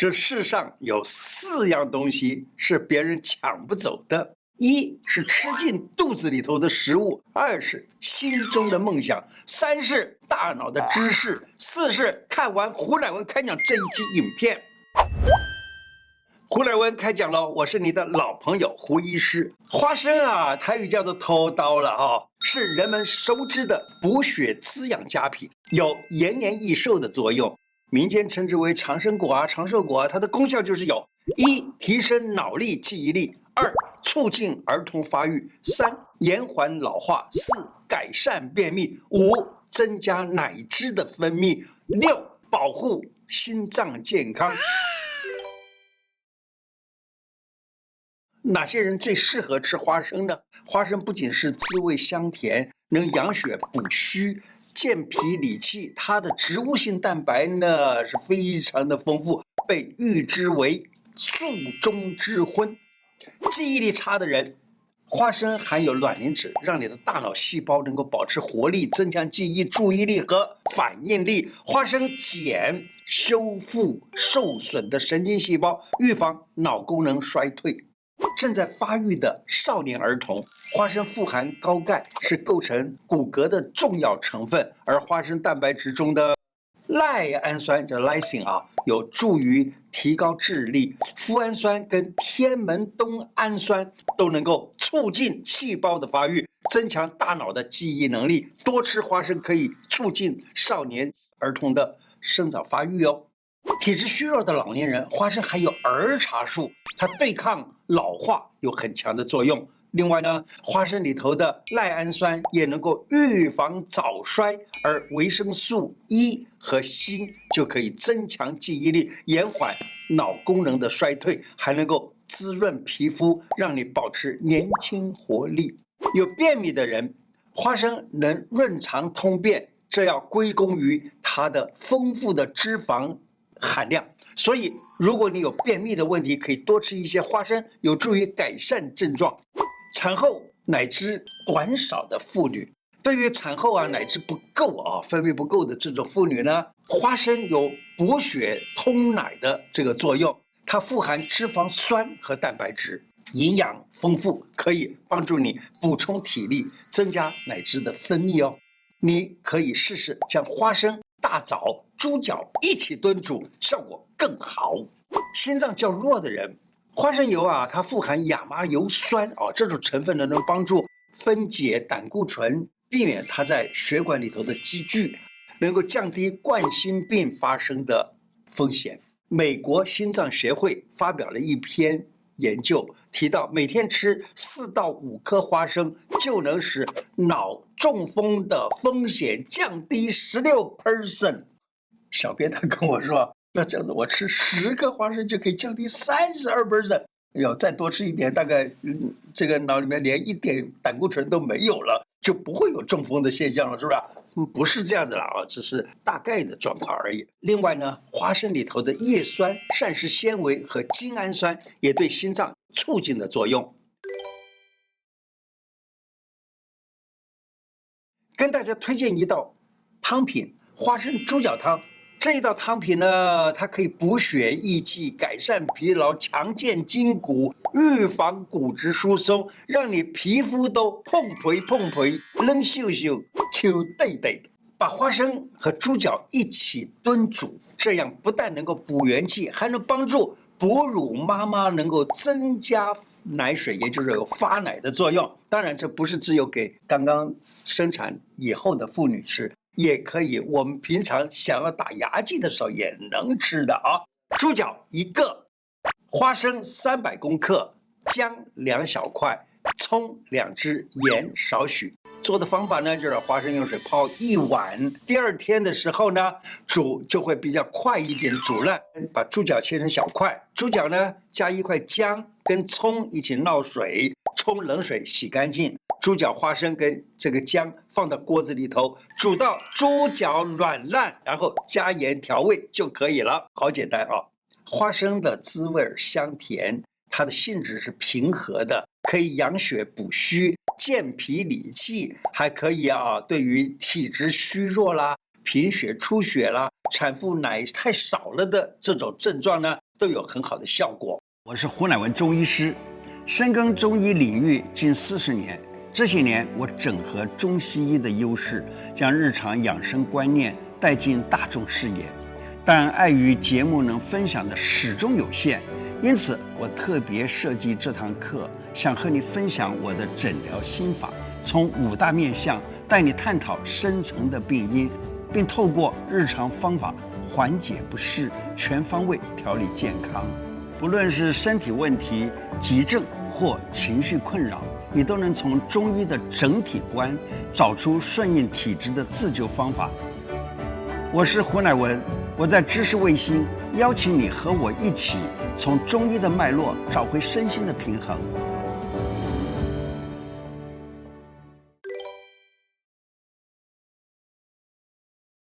这世上有四样东西是别人抢不走的：一是吃进肚子里头的食物，二是心中的梦想，三是大脑的知识，四是看完胡乃文开讲这一集影片。胡乃文开讲了，我是你的老朋友胡医师。花生啊，台语叫做土豆了哈、哦，是人们熟知的补血滋养佳品，有延年益寿的作用。民间称之为长生果啊、长寿果啊，它的功效就是有：一、提升脑力、记忆力；二、促进儿童发育；三、延缓老化；四、改善便秘；五、增加奶汁的分泌；六、保护心脏健康。哪些人最适合吃花生呢？花生不仅是滋味香甜，能养血补虚、健脾理气，它的植物性蛋白呢是非常的丰富，被誉之为素中之荤。记忆力差的人，花生含有卵磷脂，让你的大脑细胞能够保持活力，增强记忆、注意力和反应力。花生碱修复受损的神经细胞，预防脑功能衰退。正在发育的少年儿童，花生富含高钙，是构成骨骼的重要成分。而花生蛋白质中的赖氨酸叫 lysine 啊，有助于提高智力。麸氨酸跟天门冬氨酸都能够促进细胞的发育，增强大脑的记忆能力。多吃花生可以促进少年儿童的生长发育哦。体质虚弱的老年人，花生含有儿茶素，它对抗老化有很强的作用。另外呢，花生里头的赖氨酸也能够预防早衰，而维生素 E 和锌就可以增强记忆力，延缓脑功能的衰退，还能够滋润皮肤，让你保持年轻活力。有便秘的人，花生能润肠通便，这要归功于它的丰富的脂肪。含量，所以如果你有便秘的问题，可以多吃一些花生，有助于改善症状。产后奶汁短少的妇女，对于产后啊奶汁不够啊分泌不够的这种妇女呢，花生有补血通奶的这个作用，它富含脂肪酸和蛋白质，营养丰富，可以帮助你补充体力，增加奶汁的分泌哦。你可以试试将花生。大枣、猪脚一起炖煮，效果更好。心脏较弱的人，花生油啊，它富含亚麻油酸啊，这种成分呢，能帮助分解胆固醇，避免它在血管里头的积聚，能够降低冠心病发生的风险。美国心脏学会发表了一篇研究，提到每天吃四到五颗花生，就能使脑中风的风险降低十六 percent。小编他跟我说，那这样子我吃十个花生就可以降低三十二 percent。要再多吃一点，大概嗯，这个脑里面连一点胆固醇都没有了。就不会有中风的现象了，是不是？不是这样的啦啊，只是大概的状况而已。另外呢，花生里头的叶酸、膳食纤维和精氨酸也对心脏促进的作用。跟大家推荐一道汤品：花生猪脚汤。这一道汤品呢，它可以补血益气、改善疲劳、强健筋骨、预防骨质疏松，让你皮肤都碰皮碰皮、嫩秀秀、Q 对对。把花生和猪脚一起炖煮，这样不但能够补元气，还能帮助哺乳妈妈能够增加奶水，也就是有发奶的作用。当然，这不是只有给刚刚生产以后的妇女吃。也可以，我们平常想要打牙祭的时候也能吃的啊。猪脚一个，花生三百公克，姜两小块，葱两只，盐少许。做的方法呢，就是花生用水泡一晚，第二天的时候呢，煮就会比较快一点煮烂。把猪脚切成小块，猪脚呢加一块姜跟葱一起闹水，冲冷水洗干净。猪脚、花生跟这个姜放到锅子里头，煮到猪脚软烂，然后加盐调味就可以了。好简单啊！花生的滋味香甜，它的性质是平和的，可以养血补虚、健脾理气，还可以啊，对于体质虚弱啦、贫血出血啦、产妇奶太少了的这种症状呢，都有很好的效果。我是胡乃文中医师，深耕中医领域近四十年。这些年，我整合中西医的优势，将日常养生观念带进大众视野。但碍于节目能分享的始终有限，因此我特别设计这堂课，想和你分享我的诊疗心法，从五大面向带你探讨深层的病因，并透过日常方法缓解不适，全方位调理健康。不论是身体问题、急症或情绪困扰，你都能从中医的整体观找出顺应体质的自救方法。我是胡乃文，我在知识卫星邀请你和我一起从中医的脉络找回身心的平衡。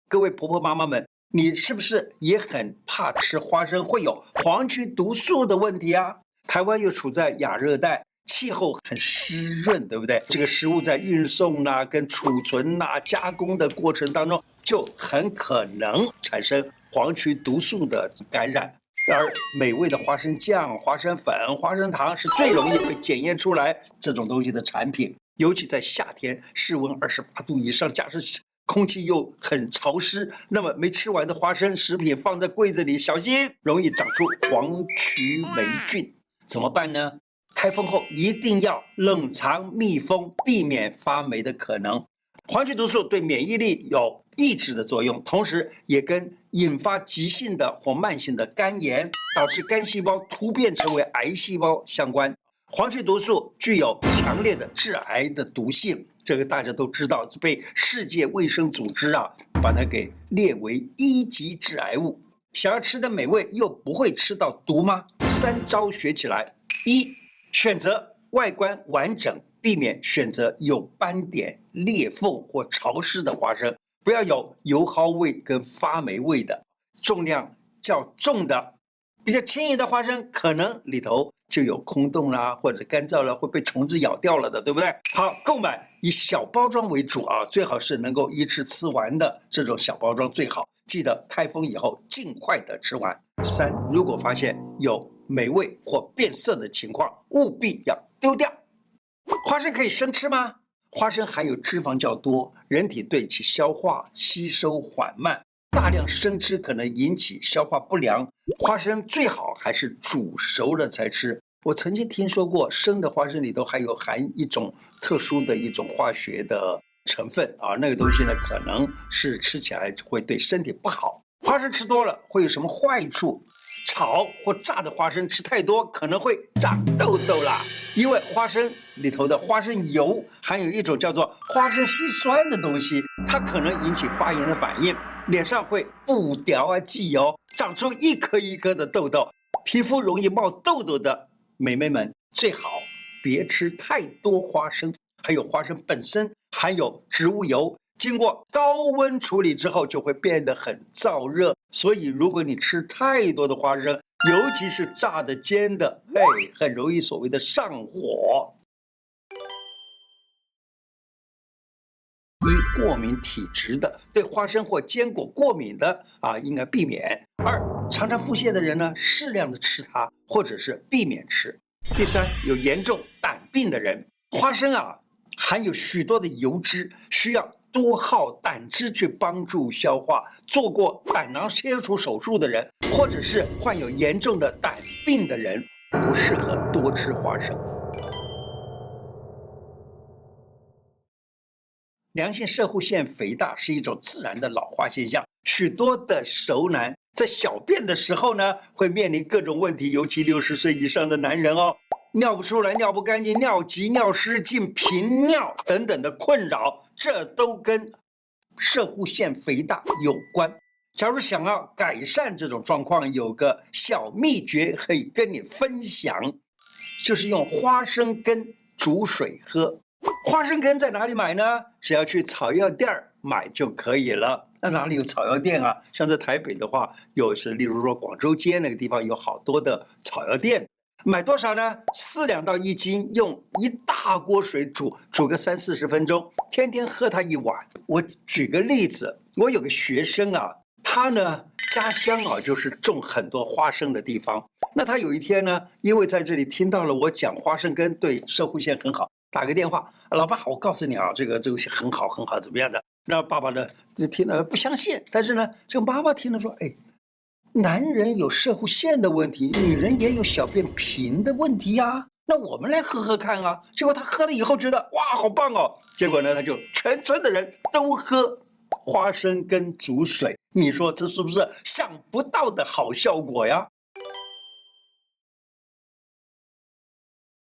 各位婆婆妈妈们，你是不是也很怕吃花生会有黄曲毒素的问题啊？台湾又处在亚热带。气候很湿润，对不对？这个食物在运送呐、跟储存呐、加工的过程当中，就很可能产生黄曲毒素的感染。而美味的花生酱、花生粉、花生糖是最容易被检验出来这种东西的产品。尤其在夏天，室温二十八度以上，假设空气又很潮湿，那么没吃完的花生食品放在柜子里，小心容易长出黄曲霉菌，怎么办呢？开封后一定要冷藏密封，避免发霉的可能。黄曲毒素对免疫力有抑制的作用，同时也跟引发急性的或慢性的肝炎，导致肝细胞突变成为癌细胞相关。黄曲毒素具有强烈的致癌的毒性，这个大家都知道，被世界卫生组织啊把它给列为一级致癌物。想要吃的美味又不会吃到毒吗？三招学起来，一。选择外观完整，避免选择有斑点、裂缝或潮湿的花生，不要有油耗味跟发霉味的。重量较重的、比较轻盈的花生，可能里头就有空洞啦，或者干燥了会被虫子咬掉了的，对不对？好，购买以小包装为主啊，最好是能够一次吃完的这种小包装最好。记得开封以后尽快的吃完。三，如果发现有霉味或变色的情况，务必要丢掉。花生可以生吃吗？花生含有脂肪较多，人体对其消化吸收缓慢，大量生吃可能引起消化不良。花生最好还是煮熟了才吃。我曾经听说过，生的花生里头还有含一种特殊的一种化学的成分啊，那个东西呢，可能是吃起来会对身体不好。花生吃多了会有什么坏处？炒或炸的花生吃太多可能会长痘痘啦，因为花生里头的花生油含有一种叫做花生烯酸的东西，它可能引起发炎的反应，脸上会不掉啊、记油，长出一颗一颗的痘痘，皮肤容易冒痘痘的美眉们最好别吃太多花生，还有花生本身含有植物油。经过高温处理之后，就会变得很燥热。所以，如果你吃太多的花生，尤其是炸的、煎的，哎，很容易所谓的上火。一、过敏体质的，对花生或坚果过敏的啊，应该避免。二、常常腹泻的人呢，适量的吃它，或者是避免吃。第三，有严重胆病的人，花生啊，含有许多的油脂，需要。多耗胆汁去帮助消化，做过胆囊切除手术的人，或者是患有严重的胆病的人，不适合多吃花生。良性摄护腺肥大是一种自然的老化现象，许多的熟男在小便的时候呢，会面临各种问题，尤其六十岁以上的男人哦。尿不出来，尿不干净，尿急、尿失禁、频尿等等的困扰，这都跟射护腺肥大有关。假如想要改善这种状况，有个小秘诀可以跟你分享，就是用花生根煮水喝。花生根在哪里买呢？只要去草药店儿买就可以了。那哪里有草药店啊？像在台北的话，有是例如说广州街那个地方有好多的草药店。买多少呢？四两到一斤，用一大锅水煮，煮个三四十分钟，天天喝它一碗。我举个例子，我有个学生啊，他呢家乡啊就是种很多花生的地方。那他有一天呢，因为在这里听到了我讲花生根对摄护腺很好，打个电话，老爸，我告诉你啊，这个东西很好很好，怎么样的？那爸爸呢就听了不相信，但是呢，这个妈妈听了说，哎，男人有摄护线的问题，女人也有小便频的问题呀、那我们来喝喝看啊！结果他喝了以后觉得哇，好棒哦！结果呢，他就全村的人都喝花生跟煮水。你说这是不是想不到的好效果呀？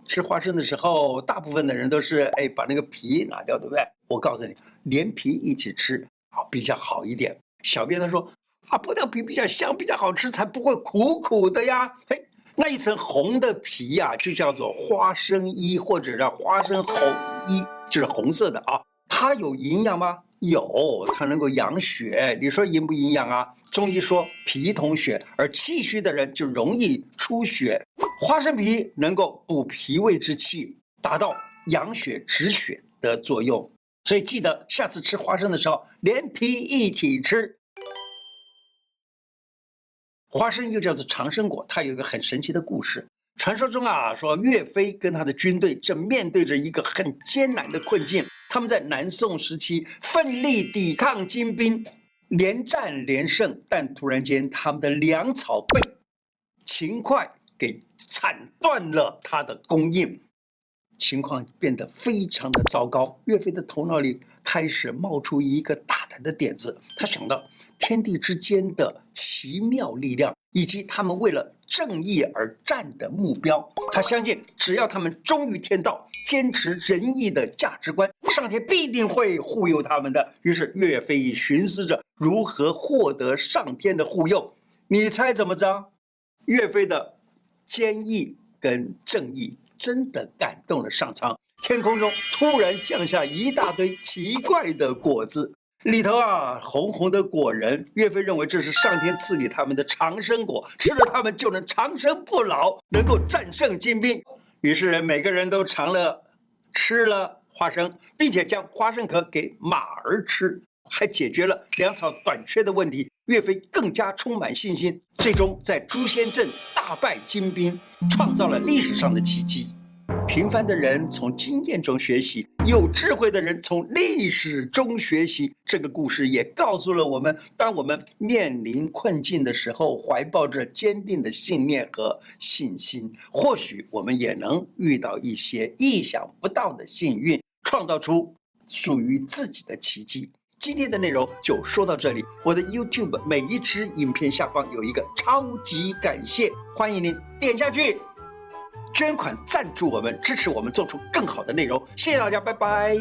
吃花生的时候，大部分的人都是哎把那个皮拿掉，对不对？我告诉你，连皮一起吃啊比较好一点。小编他说啊，剥掉皮比较香，比较好吃，才不会苦苦的呀。嘿。那一层红的皮呀、就叫做花生衣，或者叫花生红衣，就是红色的啊。它有营养吗？有，它能够养血。你说营不营养啊？中医说脾统血，而气虚的人就容易出血。花生皮能够补脾胃之气，达到养血止血的作用。所以记得下次吃花生的时候，连皮一起吃。花生又叫做长生果，它有一个很神奇的故事。传说中啊，说岳飞跟他的军队正面对着一个很艰难的困境，他们在南宋时期奋力抵抗金兵，连战连胜，但突然间他们的粮草被秦桧给铲断了他的供应，情况变得非常的糟糕。岳飞的头脑里开始冒出一个大胆的点子，他想到。天地之间的奇妙力量，以及他们为了正义而战的目标，他相信只要他们忠于天道，坚持仁义的价值观，上天必定会护佑他们的。于是岳飞寻思着如何获得上天的护佑，你猜怎么着？岳飞的坚毅跟正义真的感动了上苍，天空中突然降下一大堆奇怪的果子。里头啊，红红的果仁，岳飞认为这是上天赐给他们的长生果，吃了他们就能长生不老，能够战胜金兵。于是每个人都尝了，吃了花生，并且将花生壳给马儿吃，还解决了粮草短缺的问题。岳飞更加充满信心，最终在朱仙镇大败金兵，创造了历史上的奇迹。平凡的人从经验中学习，有智慧的人从历史中学习。这个故事也告诉了我们：当我们面临困境的时候，怀抱着坚定的信念和信心，或许我们也能遇到一些意想不到的幸运，创造出属于自己的奇迹。今天的内容就说到这里。我的 YouTube 每一支影片下方有一个超级感谢，欢迎您点下去。捐款赞助我们，支持我们做出更好的内容。谢谢大家，拜拜。